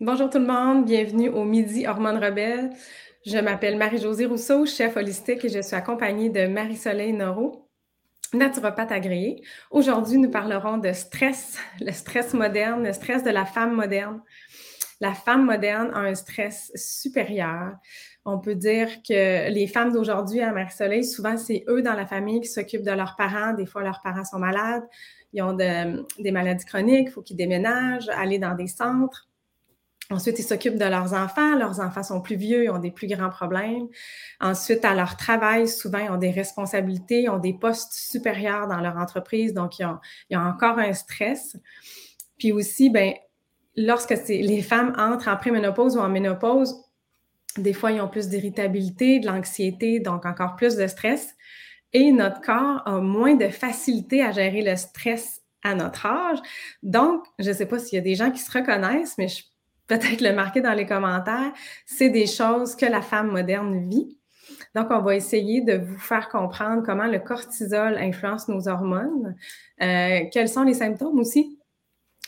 Bonjour tout le monde, bienvenue au Midi Hormones Rebelles. Je m'appelle Marie-Josée Rousseau, chef holistique et je suis accompagnée de Marie-Soleil Noro, naturopathe agréée. Aujourd'hui, nous parlerons de stress, le stress moderne, le stress de la femme moderne. La femme moderne a un stress supérieur. On peut dire que les femmes d'aujourd'hui à Marie-Soleil, souvent, c'est eux dans la famille qui s'occupent de leurs parents. Des fois, leurs parents sont malades, ils ont des maladies chroniques, il faut qu'ils déménagent, aller dans des centres. Ensuite, ils s'occupent de leurs enfants. Leurs enfants sont plus vieux, ils ont des plus grands problèmes. Ensuite, à leur travail, souvent, ils ont des responsabilités, ils ont des postes supérieurs dans leur entreprise, donc ils ont, encore un stress. Puis aussi, ben, lorsque les femmes entrent en préménopause ou en ménopause, des fois, ils ont plus d'irritabilité, de l'anxiété, donc encore plus de stress. Et notre corps a moins de facilité à gérer le stress à notre âge. Donc, je ne sais pas s'il y a des gens qui se reconnaissent, mais je peut-être le marquer dans les commentaires, c'est des choses que la femme moderne vit. Donc, on va essayer de vous faire comprendre comment le cortisol influence nos hormones, euh, quels sont les symptômes aussi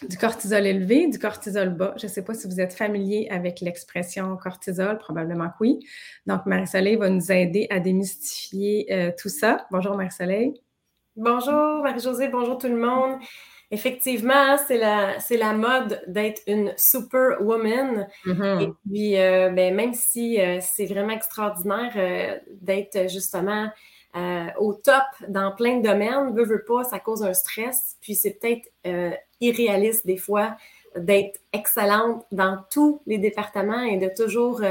du cortisol élevé, du cortisol bas? Je ne sais pas si vous êtes familier avec l'expression cortisol, probablement que oui. Donc, Marie-Soleil va nous aider à démystifier euh, tout ça. Bonjour Marie-Soleil. Bonjour Marie-Josée, bonjour tout le monde. Effectivement, c'est la, c'est la mode d'être une superwoman. Mm-hmm. Et puis, euh, ben, même si euh, c'est vraiment extraordinaire euh, d'être justement au top dans plein de domaines, veut, veut pas, ça cause un stress. Puis c'est peut-être irréaliste des fois d'être excellente dans tous les départements et de toujours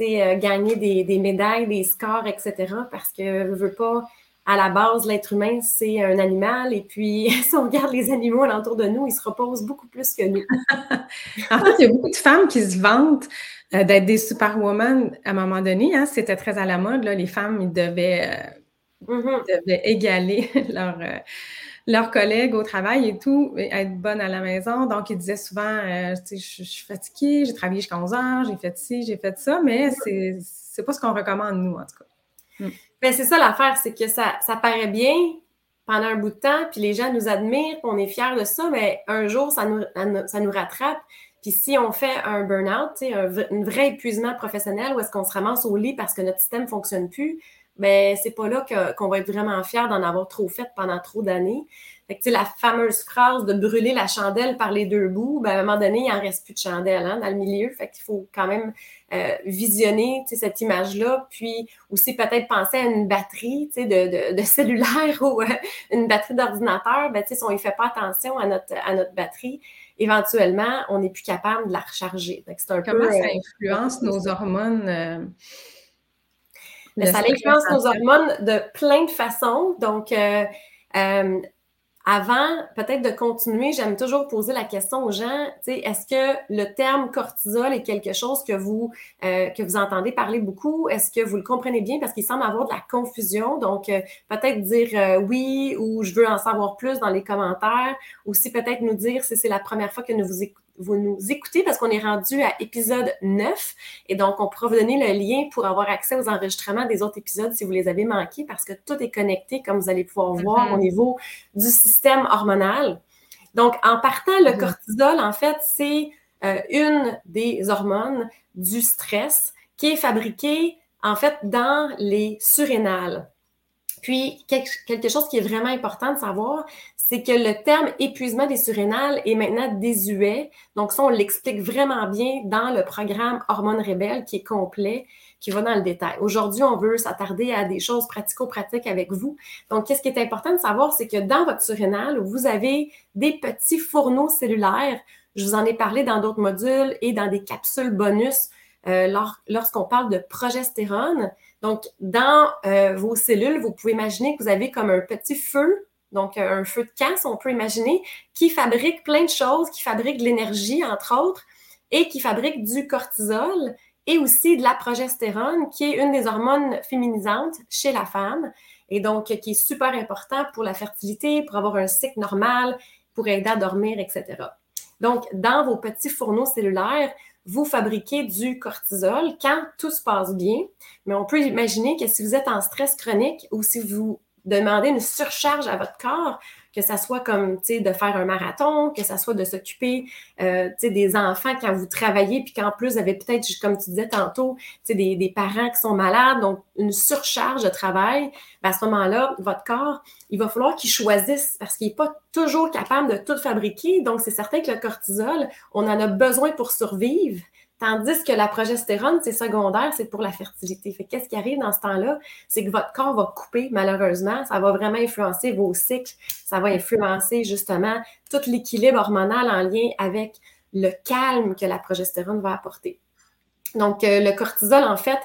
gagner des, des, médailles, des scores, etc. Parce que veut, veut pas à la base, l'être humain, c'est un animal. Et puis, si on regarde les animaux alentour de nous, ils se reposent beaucoup plus que nous. en fait, il y a beaucoup de femmes qui se vantent euh, d'être des superwomen à un moment donné. Hein. C'était très à la mode. Là. Les femmes, ils devaient, euh, mm-hmm. égaler leurs leur collègues au travail et tout, être bonne à la maison. Donc, ils disaient souvent, euh, je, suis fatiguée, j'ai travaillé jusqu'à 11 heures, j'ai fait ci, j'ai fait ça, mais c'est, c'est pas ce qu'on recommande, nous, en tout cas. Mm. Ben, c'est ça l'affaire, c'est que ça, paraît bien pendant un bout de temps, puis les gens nous admirent, on est fiers de ça, mais un jour, ça nous, rattrape. Puis si on fait un burn-out, un, un vrai épuisement professionnel, où est-ce qu'on se ramasse au lit parce que notre système ne fonctionne plus, ben c'est pas là qu'on va être vraiment fier d'en avoir trop fait pendant trop d'années. Fait que, la fameuse phrase de brûler la chandelle par les deux bouts, ben, à un moment donné, il n'en reste plus de chandelle hein, dans le milieu. Fait qu'il faut quand même euh, visionner cette image-là, puis aussi peut-être penser à une batterie de, de, de, cellulaire ou euh, une batterie d'ordinateur. Ben, si on ne fait pas attention à notre, à notre batterie, éventuellement, on n'est plus capable de la recharger. un Comment ça euh, influence nos hormones? Mais ça influence nos hormones de plein de façons. Donc, euh, avant, peut-être de continuer, j'aime toujours poser la question aux gens, est-ce que le terme cortisol est quelque chose que vous, euh, que vous entendez parler beaucoup? Est-ce que vous le comprenez bien? Parce qu'il semble avoir de la confusion. Donc, peut-être dire oui ou je veux en savoir plus dans les commentaires. Aussi, peut-être nous dire si c'est la première fois que nous vous écoutons vous nous écoutez parce qu'on est rendu à épisode 9 et donc on pourra vous donner le lien pour avoir accès aux enregistrements des autres épisodes si vous les avez manqués parce que tout est connecté comme vous allez pouvoir voir au mm-hmm. niveau du système hormonal. Donc en partant, le mm-hmm. cortisol, en fait, c'est euh, une des hormones du stress qui est fabriquée en fait dans les surrénales. Puis, quelque chose qui est vraiment important de savoir, c'est que le terme épuisement des surrénales est maintenant désuet. Donc, ça, on l'explique vraiment bien dans le programme Hormones Rebelles qui est complet, qui va dans le détail. Aujourd'hui, on veut s'attarder à des choses pratico-pratiques avec vous. Donc, qu'est-ce qui est important de savoir, c'est que dans votre surrénale, vous avez des petits fourneaux cellulaires. Je vous en ai parlé dans d'autres modules et dans des capsules bonus euh, lorsqu'on parle de progestérone. Donc, dans euh, vos cellules, vous pouvez imaginer que vous avez comme un petit feu, donc euh, un feu de camp, on peut imaginer, qui fabrique plein de choses, qui fabrique de l'énergie, entre autres, et qui fabrique du cortisol et aussi de la progestérone, qui est une des hormones féminisantes chez la femme, et donc qui est super important pour la fertilité, pour avoir un cycle normal, pour aider à dormir, etc. Donc, dans vos petits fourneaux cellulaires, vous fabriquez du cortisol quand tout se passe bien. Mais on peut imaginer que si vous êtes en stress chronique ou si vous demandez une surcharge à votre corps, que ça soit comme, tu sais, de faire un marathon, que ça soit de s'occuper, euh, tu sais, des enfants quand vous travaillez, puis qu'en plus, vous avez peut-être, comme tu disais tantôt, tu sais, des, des, parents qui sont malades, donc une surcharge de travail, ben, à ce moment-là, votre corps, il va falloir qu'il choisisse parce qu'il n'est pas toujours capable de tout fabriquer. Donc, c'est certain que le cortisol, on en a besoin pour survivre. Tandis que la progestérone, c'est secondaire, c'est pour la fertilité. Fait qu'est-ce qui arrive dans ce temps-là? C'est que votre corps va couper, malheureusement. Ça va vraiment influencer vos cycles. Ça va influencer justement tout l'équilibre hormonal en lien avec le calme que la progestérone va apporter. Donc, euh, le cortisol, en fait,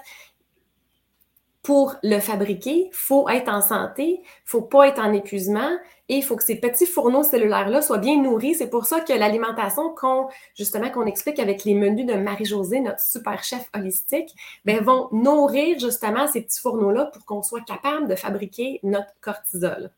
pour le fabriquer, il faut être en santé, il faut pas être en épuisement et il faut que ces petits fourneaux cellulaires-là soient bien nourris. C'est pour ça que l'alimentation qu'on, justement, qu'on explique avec les menus de Marie-Josée, notre super chef holistique, ben, vont nourrir justement ces petits fourneaux-là pour qu'on soit capable de fabriquer notre cortisol.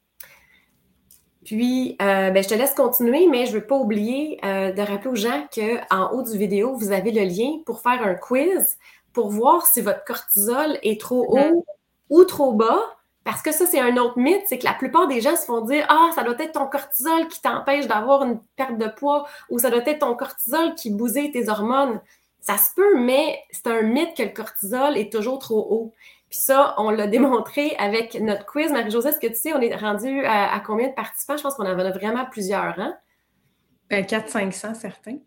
Puis, euh, ben, je te laisse continuer, mais je ne veux pas oublier euh, de rappeler aux gens qu'en haut du vidéo, vous avez le lien pour faire un quiz pour voir si votre cortisol est trop mm-hmm. haut ou trop bas. Parce que ça, c'est un autre mythe, c'est que la plupart des gens se font dire Ah, ça doit être ton cortisol qui t'empêche d'avoir une perte de poids ou ça doit être ton cortisol qui bousille tes hormones. Ça se peut, mais c'est un mythe que le cortisol est toujours trop haut. Puis ça, on l'a démontré avec notre quiz. Marie-Josée, est-ce que tu sais, on est rendu à, combien de participants? Je pense qu'on en a vraiment plusieurs, hein? 400-500, euh, certains.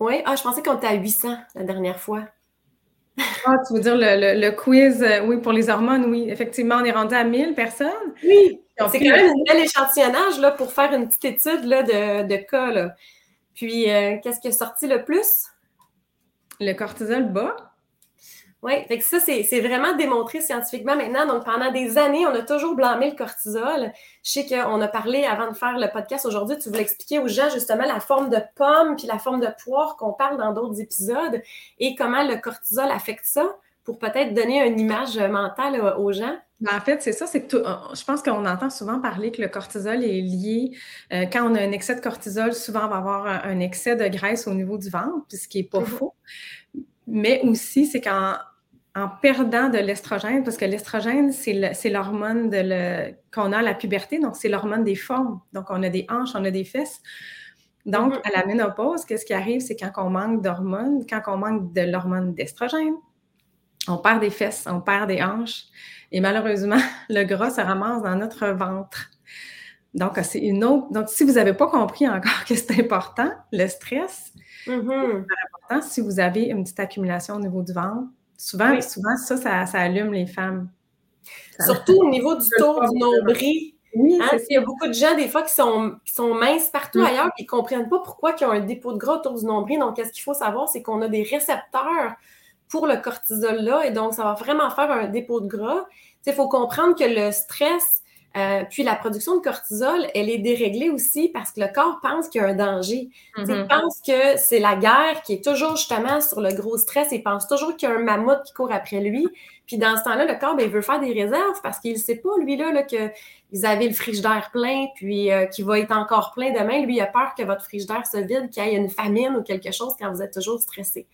Oui, ah, je pensais qu'on était à 800 la dernière fois. Ah, tu veux dire le, quiz, euh, oui, pour les hormones, oui. Effectivement, on est rendu à 1000 personnes. Oui, c'est quand même un bel échantillonnage là, pour faire une petite étude là, de, de cas. Puis, euh, qu'est-ce qui est sorti le plus? Le cortisol bas. Oui, fait ça, c'est vraiment démontré scientifiquement maintenant. Donc, pendant des années, on a toujours blâmé le cortisol. Je sais qu'on a parlé avant de faire le podcast aujourd'hui, tu voulais expliquer aux gens justement la forme de pomme puis la forme de poire qu'on parle dans d'autres épisodes et comment le cortisol affecte ça pour peut-être donner une image mentale aux gens. Ben, en fait, c'est ça, c'est que euh, je pense qu'on entend souvent parler que le cortisol est lié. Euh, quand on a un excès de cortisol, souvent on va avoir un, excès de graisse au niveau du ventre, ce qui n'est pas faux. Mais aussi, c'est qu'en en perdant de l'estrogène, parce que l'estrogène, c'est l'hormone qu'on a à la puberté, donc c'est l'hormone des formes. Donc, on a des hanches, on a des fesses. Donc, mm-hmm. à la ménopause, qu'est-ce qui arrive? C'est quand on manque d'hormones, quand on manque de l'hormone d'estrogène, on perd des fesses, on perd des hanches. Et malheureusement, le gras se ramasse dans notre ventre. Donc, c'est une autre. Donc, si vous n'avez pas compris encore que c'est important, le stress, mm-hmm. c'est important. Si vous avez une petite accumulation au niveau du ventre, Souvent, souvent ça, ça, allume les femmes. Surtout au niveau du tour du nombril. Oui, hein, il y a beaucoup de gens, des fois, qui sont, sont minces partout mm. ailleurs et qui ne comprennent pas pourquoi ils ont un dépôt de gras autour du nombril. Donc, qu'est-ce qu'il faut savoir? C'est qu'on a des récepteurs pour le cortisol-là et donc, ça va vraiment faire un dépôt de gras. Il faut comprendre que le stress, euh, puis la production de cortisol, elle est déréglée aussi parce que le corps pense qu'il y a un danger. Il mm-hmm. pense que c'est la guerre qui est toujours justement sur le gros stress. Il pense toujours qu'il y a un mammouth qui court après lui. Puis dans ce temps-là, le corps, ben, il veut faire des réserves parce qu'il ne sait pas, lui, là, là que vous avez le frigidaire plein, puis euh, qui va être encore plein demain. Lui, il a peur que votre frigidaire se vide, qu'il y ait une famine ou quelque chose quand vous êtes toujours stressé.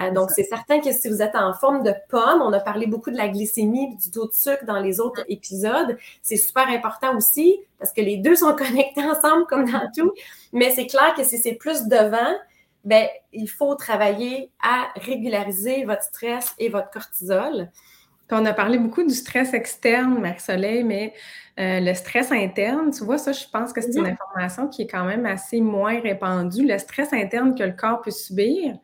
Euh, donc, c'est certain que si vous êtes en forme de pomme, on a parlé beaucoup de la glycémie du taux de sucre dans les autres épisodes. C'est super important aussi parce que les deux sont connectés ensemble comme dans tout. Mais c'est clair que si c'est plus devant, ben, il faut travailler à régulariser votre stress et votre cortisol. On a parlé beaucoup du stress externe, Marie-Soleil, mais euh, le stress interne, tu vois, ça, je pense que c'est une information qui est quand même assez moins répandue. Le stress interne que le corps peut subir,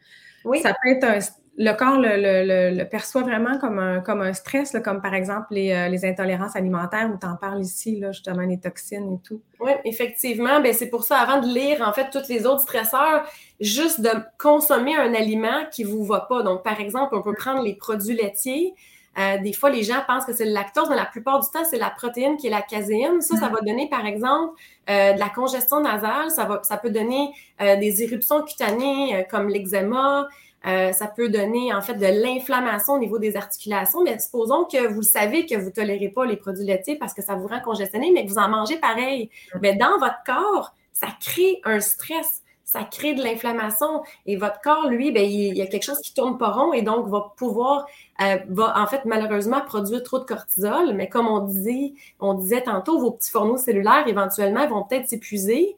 oui. ça peut être un, le corps le, perçoit vraiment comme un, comme un stress, comme par exemple les, euh, intolérances alimentaires, où tu en parles ici, là, justement, les toxines et tout. Oui, effectivement. Ben, c'est pour ça, avant de lire, en fait, tous les autres stresseurs, juste de consommer un aliment qui ne vous va pas. Donc, par exemple, on peut prendre les produits laitiers. Euh, des fois, les gens pensent que c'est le lactose, mais la plupart du temps, c'est la protéine qui est la caséine. Ça, ça mm. va donner, par exemple, euh, de la congestion nasale. Ça, va, ça peut donner euh, des éruptions cutanées comme l'eczéma. ça peut donner, en fait, de l'inflammation au niveau des articulations. Mais supposons que vous savez que vous ne tolérez pas les produits laitiers parce que ça vous rend congestionné, mais que vous en mangez pareil. Mais mm. dans votre corps, ça crée un stress ça crée de l'inflammation. Et votre corps, lui, ben, il, y a quelque chose qui tourne pas rond et donc va pouvoir, euh, va en fait malheureusement produire trop de cortisol. Mais comme on disait, on disait tantôt, vos petits fourneaux cellulaires éventuellement vont peut-être s'épuiser.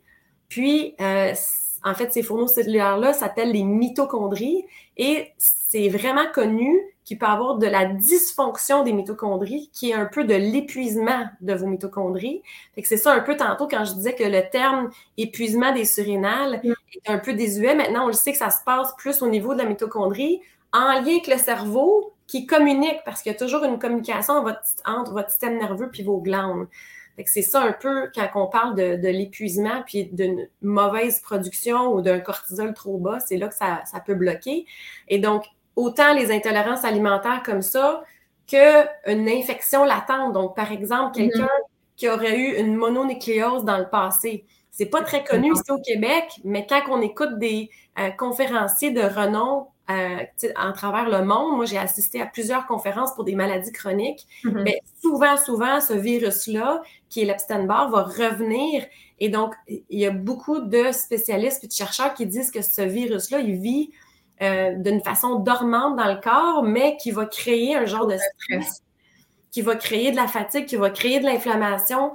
Puis, euh, en fait, ces fourneaux cellulaires-là s'appellent les mitochondries et c'est vraiment connu qu'il peut avoir de la dysfonction des mitochondries, qui est un peu de l'épuisement de vos mitochondries. c'est ça un peu tantôt quand je disais que le terme épuisement des surrénales mm. est un peu désuet. Maintenant, on le sait que ça se passe plus au niveau de la mitochondrie, en lien avec le cerveau qui communique, parce qu'il y a toujours une communication entre votre système nerveux puis vos glandes. c'est ça un peu quand on parle de, l'épuisement puis d'une mauvaise production ou d'un cortisol trop bas, c'est là que ça, ça, peut bloquer. Et donc, autant les intolérances alimentaires comme ça qu'une infection latente. Donc, par exemple, mhm. quelqu'un qui aurait eu une mononucléose dans le passé. C'est pas très connu ici au Québec, mais quand on écoute des euh, conférenciers de renom euh, en travers le monde, moi j'ai assisté à plusieurs conférences pour des maladies chroniques, mhm. mais souvent, souvent, ce virus-là, qui est l'Epstein-Barr, va revenir. Et donc, il y a beaucoup de spécialistes et de chercheurs qui disent que ce virus-là, il vit euh, d'une façon dormante dans le corps, mais qui va créer un genre de stress, qui va créer de la fatigue, qui va créer de l'inflammation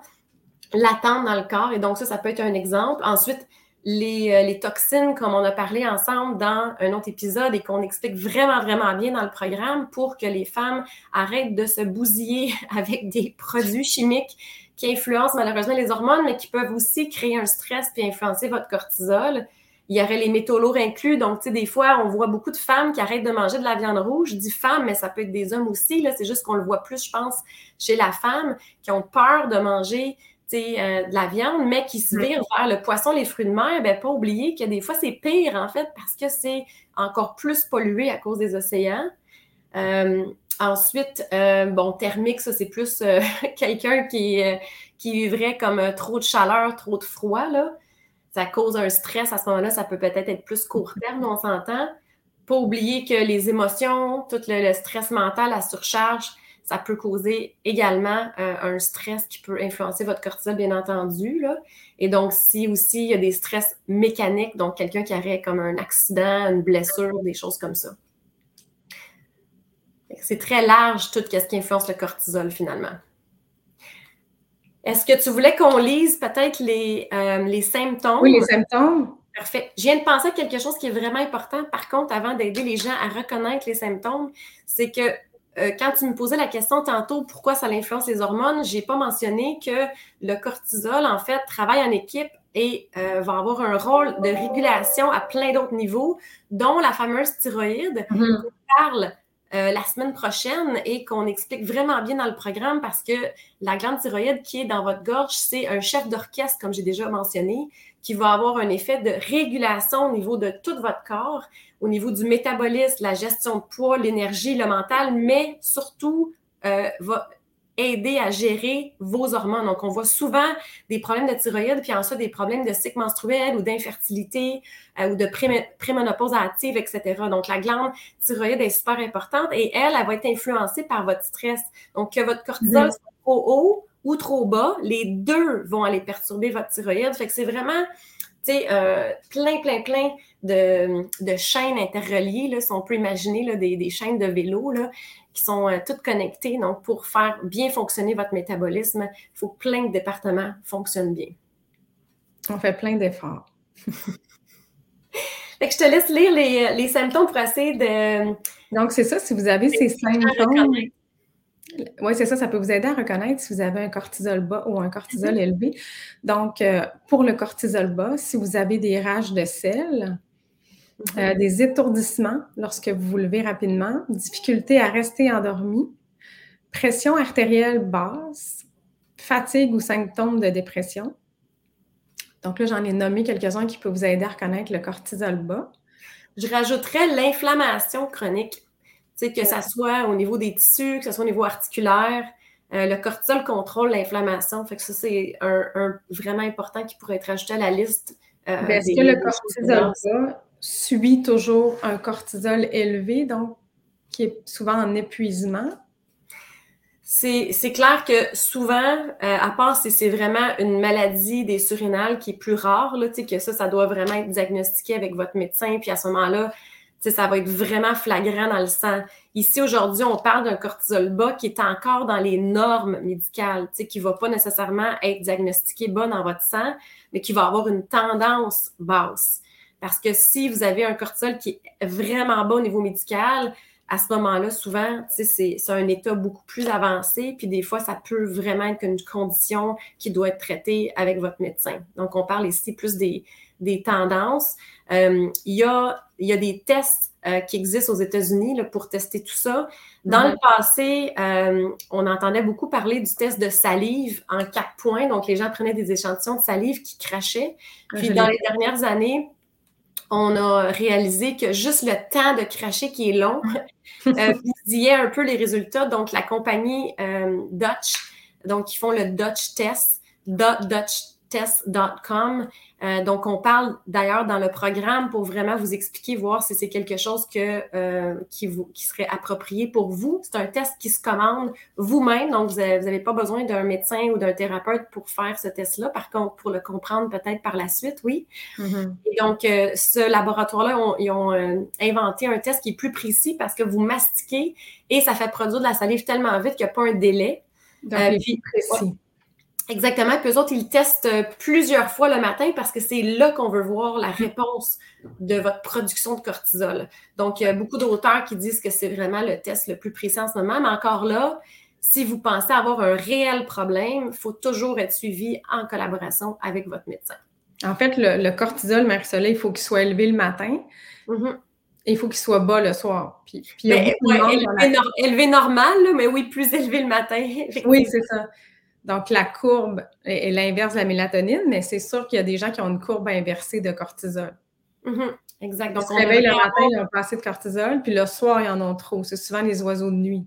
latente dans le corps. Et donc, ça, ça peut être un exemple. Ensuite, les, euh, les, toxines, comme on a parlé ensemble dans un autre épisode et qu'on explique vraiment, vraiment bien dans le programme pour que les femmes arrêtent de se bousiller avec des produits chimiques qui influencent malheureusement les hormones, mais qui peuvent aussi créer un stress puis influencer votre cortisol. Il y aurait les métaux lourds inclus. Donc, tu sais, des fois, on voit beaucoup de femmes qui arrêtent de manger de la viande rouge. Je dis femmes, mais ça peut être des hommes aussi. Là, c'est juste qu'on le voit plus, je pense, chez la femme, qui ont peur de manger euh, de la viande, mais qui se virent vers le poisson, les fruits de mer. Ben, pas oublier que des fois, c'est pire, en fait, parce que c'est encore plus pollué à cause des océans. Euh, ensuite, euh, bon, thermique, ça, c'est plus quelqu'un qui, qui vivrait comme trop de chaleur, trop de froid, là ça cause un stress à ce moment-là, ça peut peut-être être plus court terme, on s'entend. Pas oublier que les émotions, tout le, stress mental, la surcharge, ça peut causer également euh, un stress qui peut influencer votre cortisol, bien entendu. Là. Et donc, si aussi il y a des stress mécaniques, donc quelqu'un qui aurait comme un accident, une blessure, des choses comme ça. C'est très large tout ce qui influence le cortisol finalement. Est-ce que tu voulais qu'on lise peut-être les, euh, les symptômes? Oui, les symptômes. Parfait. Je viens de penser à quelque chose qui est vraiment important, par contre, avant d'aider les gens à reconnaître les symptômes, c'est que euh, quand tu me posais la question tantôt pourquoi ça influence les hormones, j'ai pas mentionné que le cortisol, en fait, travaille en équipe et euh, va avoir un rôle de régulation à plein d'autres niveaux, dont la fameuse thyroïde. Mm-hmm. On parle euh, la semaine prochaine et qu'on explique vraiment bien dans le programme parce que la glande thyroïde qui est dans votre gorge, c'est un chef d'orchestre, comme j'ai déjà mentionné, qui va avoir un effet de régulation au niveau de tout votre corps, au niveau du métabolisme, la gestion de poids, l'énergie, le mental, mais surtout euh, va aider à gérer vos hormones. Donc, on voit souvent des problèmes de thyroïde, puis ensuite des problèmes de cycle menstruel ou d'infertilité euh, ou de préménopause active, etc. Donc, la glande thyroïde est super importante et elle, elle va être influencée par votre stress. Donc, que votre cortisol mhm. soit trop haut ou trop bas, les deux vont aller perturber votre thyroïde. Fait que c'est vraiment sais, euh, plein, plein, plein de, de, chaînes interreliées, là, si on peut imaginer là, des, des chaînes de vélo, là, qui sont euh, toutes connectées. Donc, pour faire bien fonctionner votre métabolisme, il faut que plein de départements fonctionnent bien. On fait plein d'efforts. je te laisse lire les, les, symptômes pour essayer de. Donc, c'est ça, si vous avez ces symptômes. Oui, c'est ça, ça peut vous aider à reconnaître si vous avez un cortisol bas ou un cortisol mm-hmm. élevé. Donc, euh, pour le cortisol bas, si vous avez des rages de sel, euh, des étourdissements lorsque vous vous levez rapidement, difficulté à rester endormi, pression artérielle basse, fatigue ou symptômes de dépression. Donc là, j'en ai nommé quelques-uns qui peuvent vous aider à reconnaître le cortisol bas. Je rajouterais l'inflammation chronique. Que ce soit au niveau des tissus, que ce soit au niveau articulaire. Euh, le cortisol contrôle l'inflammation. Fait que ça, c'est un, vraiment important qui pourrait être ajouté à la liste. Euh, ben, est-ce que le cortisol bas subit toujours un cortisol élevé, donc qui est souvent en épuisement? C'est clair que souvent, euh, à part si c'est vraiment une maladie des surrénales qui est plus rare, là, que ça, ça doit vraiment être diagnostiqué avec votre médecin, puis à ce moment-là, ça va être vraiment flagrant dans le sang. Ici, aujourd'hui, on parle d'un cortisol bas qui est encore dans les normes médicales, qui ne va pas nécessairement être diagnostiqué bas dans votre sang, mais qui va avoir une tendance basse. Parce que si vous avez un cortisol qui est vraiment bas au niveau médical, à ce moment-là, souvent, c'est un état beaucoup plus avancé, puis des fois, ça peut vraiment être une condition qui doit être traitée avec votre médecin. Donc, on parle ici plus des, tendances. Euh, il, y a, il y a des tests euh, qui existent aux États-Unis pour tester tout ça. Dans le passé, euh, on entendait beaucoup parler du test de salive en quatre points. Donc, les gens prenaient des échantillons de salive qui crachaient. Ah, puis, dans les dernières années, on a réalisé que juste le temps de cracher qui est long euh, vous un peu les résultats. Donc, la compagnie Dutch, donc ils font le Dutch Test, dutchtest.com, euh, donc, on parle d'ailleurs dans le programme pour vraiment vous expliquer, voir si c'est quelque chose que, euh, qui, vous, qui serait approprié pour vous. C'est un test qui se commande vous-même, donc vous n'avez pas besoin d'un médecin ou d'un thérapeute pour faire ce test-là. Par contre, pour le comprendre peut-être par la suite, oui. Mm-hmm. Et donc, euh, ce laboratoire-là, ils ont inventé un test qui est plus précis parce que vous mastiquez et ça fait produire de la salive tellement vite qu'il n'y a pas un délai. Donc, puis, précis. Exactement. Puis eux autres, ils testent euh, plusieurs fois le matin parce que c'est là qu'on veut voir la réponse de votre production de cortisol. Donc, il y a beaucoup d'auteurs qui disent que c'est vraiment le test le plus précis en ce moment. Mais encore là, si vous pensez avoir un réel problème, il faut toujours être suivi en collaboration avec votre médecin. En fait, le, cortisol, Marie-Soleil, il faut qu'il soit élevé le matin. Mm-hmm. Et il faut qu'il soit bas le soir. Puis, ben, élevé, normal, mais oui, plus élevé le matin. Oui, c'est ça. Donc, la courbe est, l'inverse de la mélatonine, mais c'est sûr qu'il y a des gens qui ont une courbe inversée de cortisol. Mm-hmm. Exact. Donc, ils se réveillent le matin, ils ont pas assez de cortisol, puis le soir, ils en ont trop. C'est souvent les oiseaux de nuit.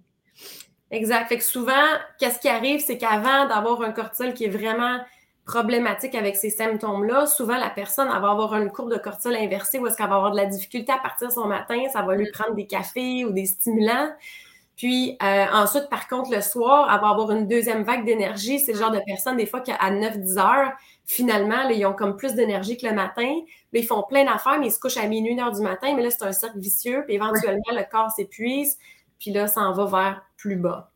Exact. Fait que souvent, qu'est-ce qui arrive, c'est qu'avant d'avoir un cortisol qui est vraiment problématique avec ces symptômes-là, souvent la personne va avoir une courbe de cortisol inversée où est-ce qu'elle va avoir de la difficulté à partir son matin, ça va lui prendre des cafés ou des stimulants. Puis euh, ensuite, par contre, le soir, elle va avoir une deuxième vague d'énergie. C'est le genre de personnes, des fois, qu'à 9-10 heures, finalement, ils ont comme plus d'énergie que le matin. Là, ils font plein d'affaires, mais ils se couchent à minuit, une heure du matin. Mais là, c'est un cercle vicieux. Puis éventuellement, le corps s'épuise. Puis là, ça en va vers plus bas.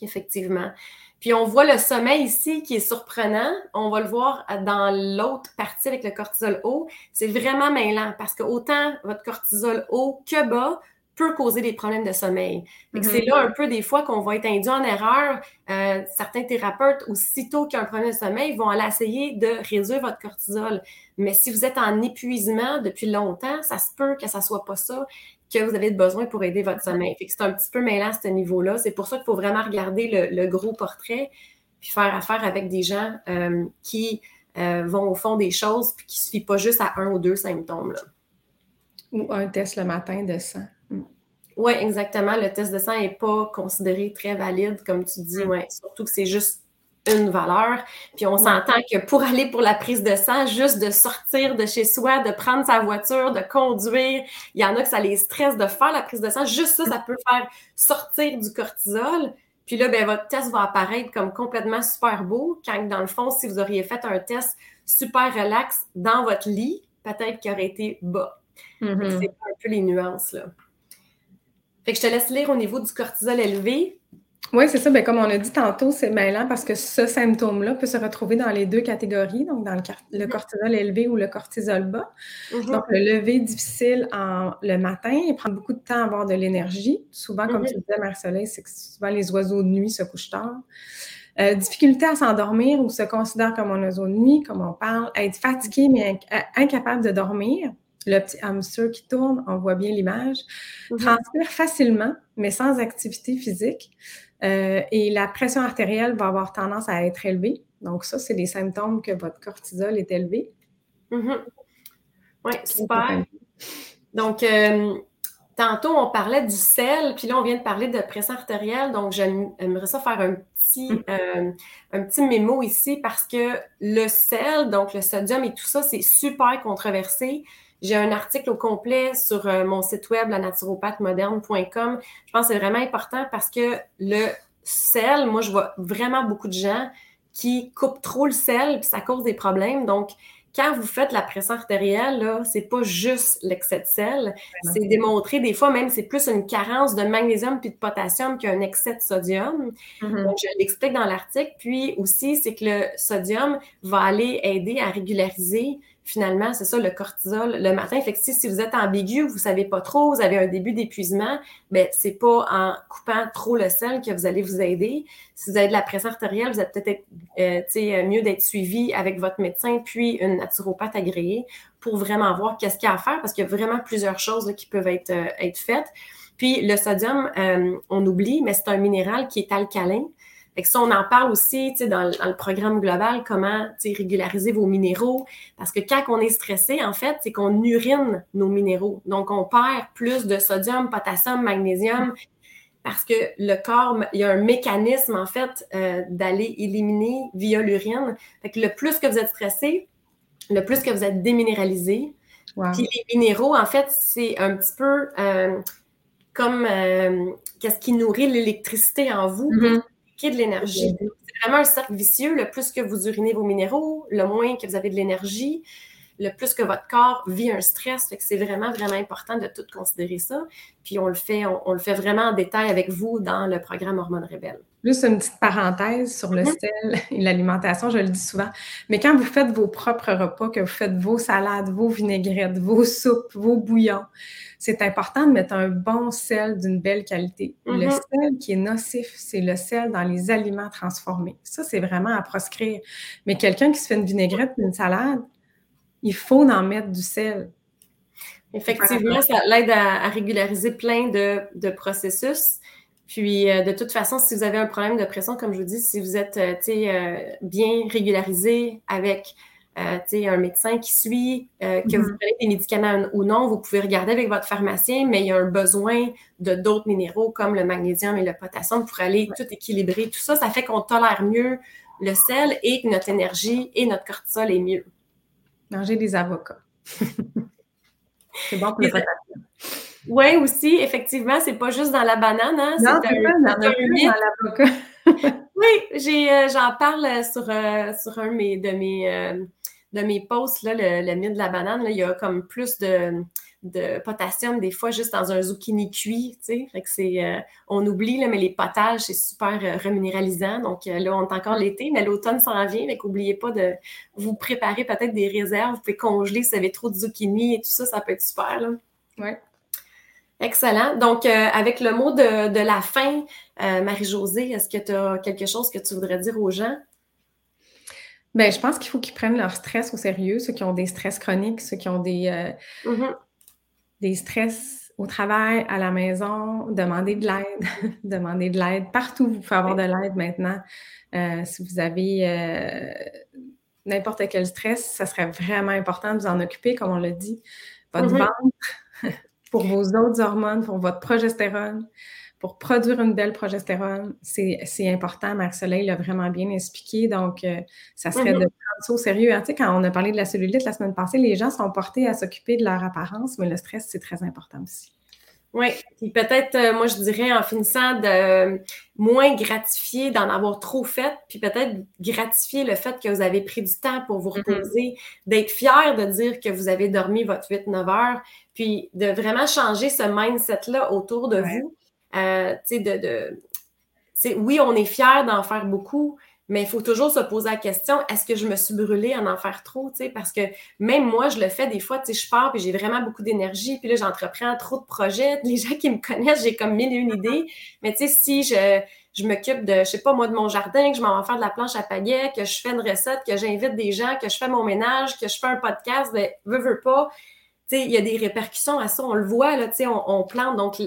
Effectivement. Puis on voit le sommeil ici qui est surprenant. On va le voir dans l'autre partie avec le cortisol haut. C'est vraiment mêlant parce que autant votre cortisol haut que bas peut causer des problèmes de sommeil. C'est mm-hmm. là un peu des fois qu'on va être induit en erreur. Euh, certains thérapeutes, aussitôt qu'il y a un problème de sommeil, vont aller essayer de réduire votre cortisol. Mais si vous êtes en épuisement depuis longtemps, ça se peut que ça soit pas ça que vous avez besoin pour aider votre sommeil. c'est un petit peu mêlant à ce niveau-là. C'est pour ça qu'il faut vraiment regarder le, gros portrait puis faire affaire avec des gens euh, qui euh, vont au fond des choses puis qui ne suffit pas juste à un ou deux symptômes. Là. Ou un test le matin de sang. Oui, exactement. Le test de sang n'est pas considéré très valide, comme tu dis. Mm. Ouais. Surtout que c'est juste une valeur. Puis on s'entend que pour aller pour la prise de sang, juste de sortir de chez soi, de prendre sa voiture, de conduire, il y en a que ça les stresse de faire la prise de sang. Juste ça, ça peut faire sortir du cortisol. Puis là, ben, votre test va apparaître comme complètement super beau, quand dans le fond, si vous auriez fait un test super relax dans votre lit, peut-être qu'il aurait été bas. Mm-hmm. C'est un peu les nuances, là. Fait que je te laisse lire au niveau du cortisol élevé. Oui, c'est ça. Bien, comme on a dit tantôt, c'est mêlant parce que ce symptôme-là peut se retrouver dans les deux catégories, donc dans le, mm-hmm. cortisol élevé ou le cortisol bas. Mm-hmm. Donc, le lever difficile en, le matin, il prend beaucoup de temps à avoir de l'énergie. Souvent, comme mm-hmm. tu disais, Marcelet, c'est que souvent les oiseaux de nuit se couchent tard. Euh, difficulté à s'endormir ou se considère comme un oiseau de nuit, comme on parle, être fatigué mais incapable de dormir le petit hamster qui tourne, on voit bien l'image, mhm. transpire facilement, mais sans activité physique. Euh, et la pression artérielle va avoir tendance à être élevée. Donc, ça, c'est des symptômes que votre cortisol est élevé. Mhm. Oui, super. Donc, euh, tantôt, on parlait du sel, puis là, on vient de parler de pression artérielle. Donc, j'aimerais ça faire un petit, mhm. euh, un petit mémo ici parce que le sel, donc le sodium et tout ça, c'est super controversé. J'ai un article au complet sur euh, mon site web, la Je pense que c'est vraiment important parce que le sel, moi, je vois vraiment beaucoup de gens qui coupent trop le sel, puis ça cause des problèmes. Donc, quand vous faites la pression artérielle, là, c'est pas juste l'excès de sel. C'est démontré, des fois même, c'est plus une carence de magnésium puis de potassium qu'un excès de sodium. Mm-hmm. Donc, je l'explique dans l'article. Puis aussi, c'est que le sodium va aller aider à régulariser finalement, c'est ça, le cortisol le matin. Fait que si, vous êtes ambigu, vous savez pas trop, vous avez un début d'épuisement, ben c'est pas en coupant trop le sel que vous allez vous aider. Si vous avez de la pression artérielle, vous êtes peut-être euh, mieux d'être suivi avec votre médecin puis une naturopathe agréée pour vraiment voir qu'est-ce qu'il y a à faire parce qu'il y a vraiment plusieurs choses qui peuvent être, euh, être faites. Puis le sodium, euh, on oublie, mais c'est un minéral qui est alcalin. Fait que ça, on en parle aussi dans, dans le programme global, comment régulariser vos minéraux. Parce que quand on est stressé, en fait, c'est qu'on urine nos minéraux. Donc, on perd plus de sodium, potassium, magnésium, parce que le corps, il y a un mécanisme, en fait, euh, d'aller éliminer via l'urine. Fait que le plus que vous êtes stressé, le plus que vous êtes déminéralisé. Puis les minéraux, en fait, c'est un petit peu euh, comme euh, qu'est-ce qui nourrit l'électricité en vous. Mm-hmm de l'énergie. C'est vraiment un cercle vicieux. Le plus que vous urinez vos minéraux, le moins que vous avez de l'énergie, le plus que votre corps vit un stress. Fait que c'est vraiment, vraiment important de tout considérer ça. Puis on le fait, on, le fait vraiment en détail avec vous dans le programme Hormones Rebelles. Juste une petite parenthèse sur le mm-hmm. sel et l'alimentation, je le dis souvent. Mais quand vous faites vos propres repas, que vous faites vos salades, vos vinaigrettes, vos soupes, vos bouillons, c'est important de mettre un bon sel d'une belle qualité. Le mm-hmm. sel qui est nocif, c'est le sel dans les aliments transformés. Ça, c'est vraiment à proscrire. Mais quelqu'un qui se fait une vinaigrette une salade, il faut en mettre du sel. Effectivement, ça l'aide à, régulariser plein de, processus. Puis, euh, de toute façon, si vous avez un problème de pression, comme je vous dis, si vous êtes euh, euh, bien régularisé avec un médecin qui suit, que vous mm-hmm. prenez des médicaments ou non, vous pouvez regarder avec votre pharmacien, mais il y a un besoin de d'autres minéraux comme le magnésium et le potassium pour aller tout équilibrer. Tout ça, ça fait qu'on tolère mieux le sel et que notre énergie et notre cortisol est mieux. Manger des avocats. c'est bon pour le potassium. Oui, aussi, effectivement, c'est pas juste dans la banane, hein, Non, c'est pas dans, l'avocat. oui, euh, j'en parle sur, euh, sur un de mes, de mes, euh, de mes posts, là, le, le mythe de la banane. Là, il y a comme plus de, de potassium des fois juste dans un zucchini cuit, tu sais. Fait que c'est, euh, on oublie, là, mais les potages, c'est super euh, reminéralisant. Donc euh, là, on est encore l'été, mais l'automne s'en vient. Fait qu'oubliez pas de vous préparer peut-être des réserves. Vous pouvez congeler si vous avez trop de zucchini et tout ça, ça peut être super, là. Ouais. Excellent. Donc, avec le mot de, de la fin, Marie-Josée, est-ce que tu as quelque chose que tu voudrais dire aux gens? Bien, je pense qu'il faut qu'ils prennent leur stress au sérieux, ceux qui ont des stress chroniques, ceux qui ont des, mm-hmm des stress au travail, à la maison, demander de l'aide, demander de l'aide. Partout, vous pouvez avoir de l'aide maintenant. Euh, si vous avez euh, n'importe quel stress, ça serait vraiment important de vous en occuper, comme on l'a dit. Votre mm-hmm. ventre, pour vos autres hormones, pour votre progestérone, pour produire une belle progestérone, c'est important. Marc-Soleil l'a vraiment bien expliqué. Donc, euh, ça serait mm-hmm. de prendre ça au sérieux. Hein, tu sais, quand on a parlé de la cellulite la semaine passée, les gens sont portés à s'occuper de leur apparence, mais le stress, c'est très important aussi. Oui, puis peut-être, euh, moi, je dirais en finissant de moins gratifier d'en avoir trop fait, puis peut-être gratifier le fait que vous avez pris du temps pour vous mm-hmm. reposer, d'être fier de dire que vous avez dormi votre 8-9 heures, puis de vraiment changer ce mindset-là autour de vous euh, de, oui, on est fier d'en faire beaucoup, mais il faut toujours se poser la question, est-ce que je me suis brûlée en en faire trop? Parce que même moi, je le fais des fois, je pars et j'ai vraiment beaucoup d'énergie, puis là, j'entreprends trop de projets. Les gens qui me connaissent, j'ai comme mille et une idées. Mais tu sais, si je, je m'occupe de, je sais pas, moi, de mon jardin, que je m'en vais faire de la planche à pagaie, que je fais une recette, que j'invite des gens, que je fais mon ménage, que je fais un podcast, ben, veux, veux pas, il y a des répercussions à ça, on le voit, là, on, on plante. Donc,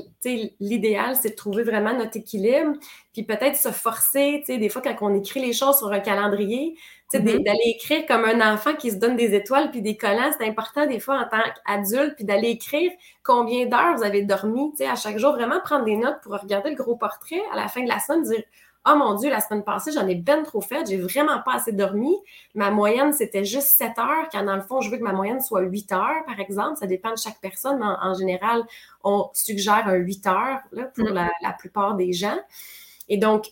l'idéal, c'est de trouver vraiment notre équilibre, puis peut-être se forcer, des fois, quand on écrit les choses sur un calendrier, mm-hmm. d'aller écrire comme un enfant qui se donne des étoiles puis des collants, c'est important des fois en tant qu'adulte, puis d'aller écrire combien d'heures vous avez dormi, à chaque jour, vraiment prendre des notes pour regarder le gros portrait à la fin de la semaine, dire Oh mon Dieu, la semaine passée, j'en ai bien trop fait, j'ai vraiment pas assez dormi. Ma moyenne, c'était juste 7 heures, quand dans le fond, je veux que ma moyenne soit 8 heures, par exemple. Ça dépend de chaque personne, mais en, général, on suggère un 8 heures là, pour mm. la, plupart des gens. Et donc,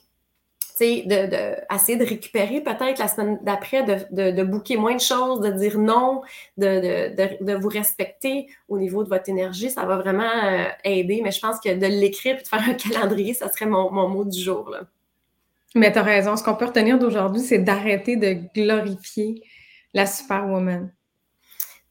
de, de essayer de récupérer peut-être la semaine d'après, de, de, de bouquer moins de choses, de dire non, de, de, de, vous respecter au niveau de votre énergie, ça va vraiment euh, aider. Mais je pense que de l'écrire et de faire un calendrier, ça serait mon, mon mot du jour. Là. Mais tu as raison. Ce qu'on peut retenir d'aujourd'hui, c'est d'arrêter de glorifier la superwoman.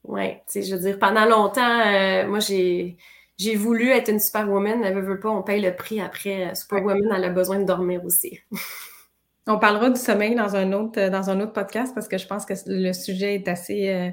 Oui, tu sais, je veux dire, pendant longtemps, euh, moi, j'ai j'ai voulu être une superwoman, elle veut, veut pas, on paye le prix après. Superwoman, elle a besoin de dormir aussi. on parlera du sommeil dans un autre, dans un autre podcast parce que je pense que le sujet est assez, euh,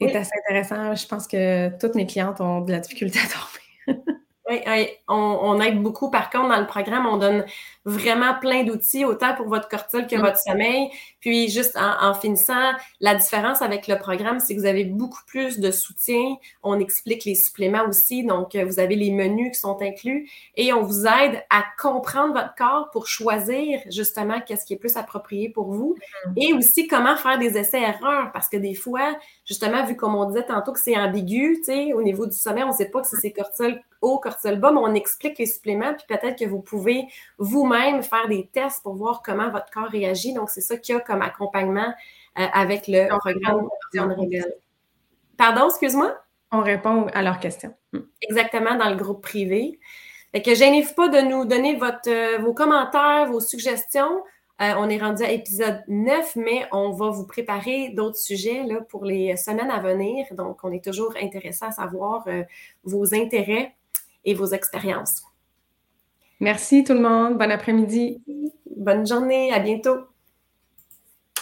est assez intéressant. Je pense que toutes mes clientes ont de la difficulté à dormir. Oui, on, aide beaucoup. Par contre, dans le programme, on donne vraiment plein d'outils, autant pour votre cortisol que mm. votre sommeil. Puis, juste en, finissant, la différence avec le programme, c'est que vous avez beaucoup plus de soutien. On explique les suppléments aussi. Donc, vous avez les menus qui sont inclus et on vous aide à comprendre votre corps pour choisir justement qu'est-ce qui est plus approprié pour vous mm. et aussi comment faire des essais-erreurs parce que des fois, justement, vu comme on disait tantôt que c'est ambigu, tu sais, au niveau du sommeil, on ne sait pas que c'est cortisol haut, cortisol bas, mais on explique les suppléments, puis peut-être que vous pouvez vous-même faire des tests pour voir comment votre corps réagit. Donc, c'est ça qu'il y a comme accompagnement euh, avec le programme Pardon, excuse-moi? On répond à leurs questions. Hmm. Exactement, dans le groupe privé. Fait que gênez-vous pas de nous donner votre, euh, vos commentaires, vos suggestions. Euh, on est rendu à épisode 9, mais on va vous préparer d'autres sujets là, pour les semaines à venir. Donc, on est toujours intéressé à savoir vos intérêts et vos expériences. Merci tout le monde. Bon après-midi. Bonne journée. À bientôt.